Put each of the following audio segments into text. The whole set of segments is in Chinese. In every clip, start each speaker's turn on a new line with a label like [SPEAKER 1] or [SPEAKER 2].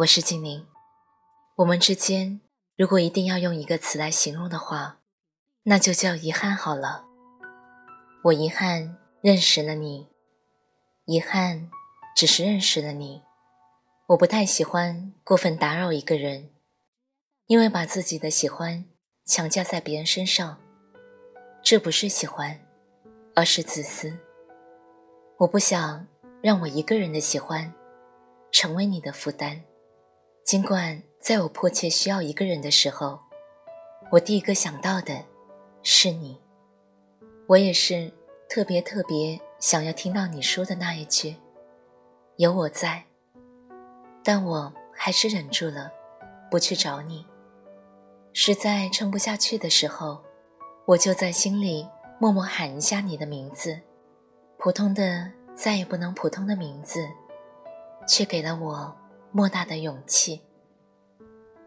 [SPEAKER 1] 我是静宁，我们之间如果一定要用一个词来形容的话，那就叫遗憾好了。我遗憾认识了你，遗憾只是认识了你。我不太喜欢过分打扰一个人，因为把自己的喜欢强加在别人身上，这不是喜欢，而是自私。我不想让我一个人的喜欢成为你的负担。尽管在我迫切需要一个人的时候，我第一个想到的是你。我也是特别特别想要听到你说的那一句“有我在”，但我还是忍住了，不去找你。实在撑不下去的时候，我就在心里默默喊一下你的名字，普通的再也不能普通的名字，却给了我。莫大的勇气。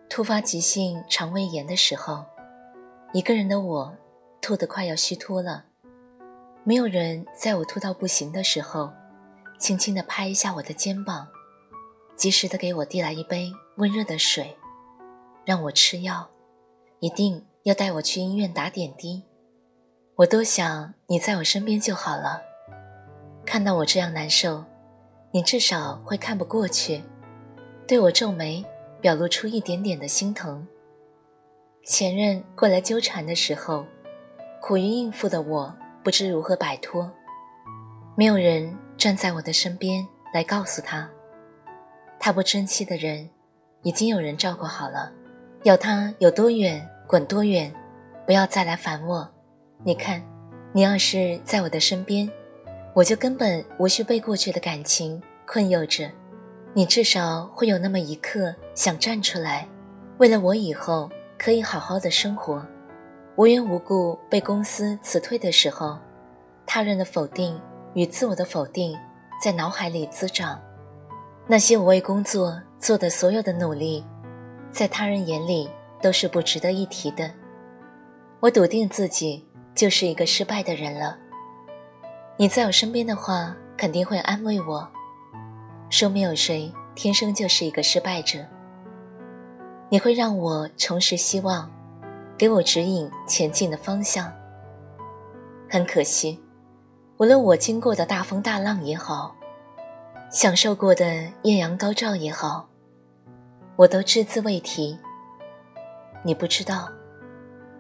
[SPEAKER 1] 突发急性肠胃炎的时候，一个人的我吐得快要虚脱了。没有人在我吐到不行的时候，轻轻地拍一下我的肩膀，及时的给我递来一杯温热的水，让我吃药，一定要带我去医院打点滴。我多想你在我身边就好了。看到我这样难受，你至少会看不过去。对我皱眉，表露出一点点的心疼。前任过来纠缠的时候，苦于应付的我不知如何摆脱。没有人站在我的身边来告诉他，他不争气的人，已经有人照顾好了。要他有多远滚多远，不要再来烦我。你看，你要是在我的身边，我就根本无需被过去的感情困囿着。你至少会有那么一刻想站出来，为了我以后可以好好的生活。无缘无故被公司辞退的时候，他人的否定与自我的否定在脑海里滋长。那些我为工作做的所有的努力，在他人眼里都是不值得一提的。我笃定自己就是一个失败的人了。你在我身边的话，肯定会安慰我。说没有谁天生就是一个失败者。你会让我重拾希望，给我指引前进的方向。很可惜，无论我经过的大风大浪也好，享受过的艳阳高照也好，我都只字未提。你不知道，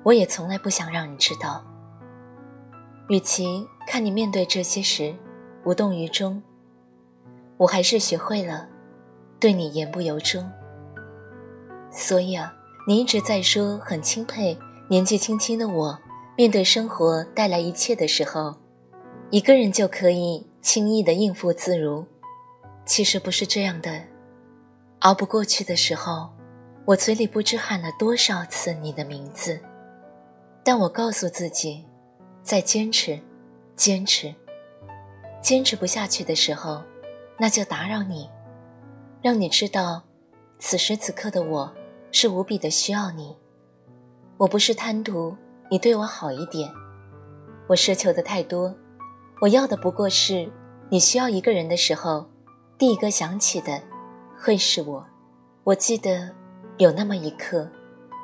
[SPEAKER 1] 我也从来不想让你知道。与其看你面对这些时无动于衷。我还是学会了对你言不由衷，所以啊，你一直在说很钦佩年纪轻轻的我，面对生活带来一切的时候，一个人就可以轻易的应付自如。其实不是这样的，熬不过去的时候，我嘴里不知喊了多少次你的名字，但我告诉自己，再坚持，坚持，坚持不下去的时候。那就打扰你，让你知道，此时此刻的我是无比的需要你。我不是贪图你对我好一点，我奢求的太多，我要的不过是你需要一个人的时候，第一个想起的会是我。我记得有那么一刻，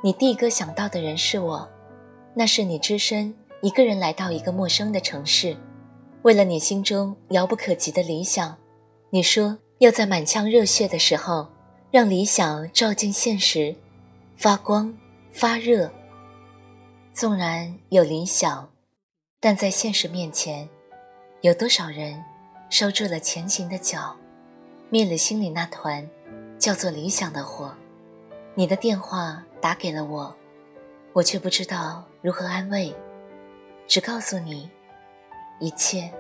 [SPEAKER 1] 你第一个想到的人是我，那是你只身一个人来到一个陌生的城市，为了你心中遥不可及的理想。你说要在满腔热血的时候，让理想照进现实，发光发热。纵然有理想，但在现实面前，有多少人收住了前行的脚，灭了心里那团叫做理想的火？你的电话打给了我，我却不知道如何安慰，只告诉你，一切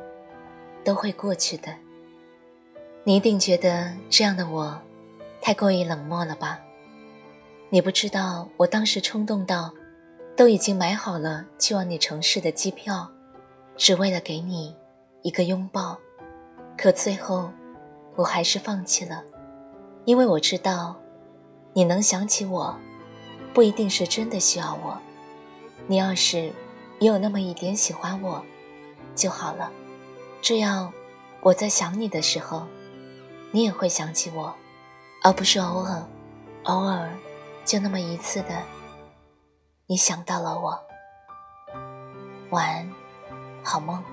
[SPEAKER 1] 都会过去的。你一定觉得这样的我
[SPEAKER 2] 太过于冷漠了吧？你不知道我当时冲动到，都已经买好了去往你城市的机票，只为了给你一个拥抱。可最后，我还是放弃了，因为我知道，你能想起我，不一定是真的需要我。你要是也有那么一点喜欢我，就好了。这样，我在想你的时候，你也会想起我，而不是偶尔，偶尔就那么一次的，你想到了我。晚安，好梦。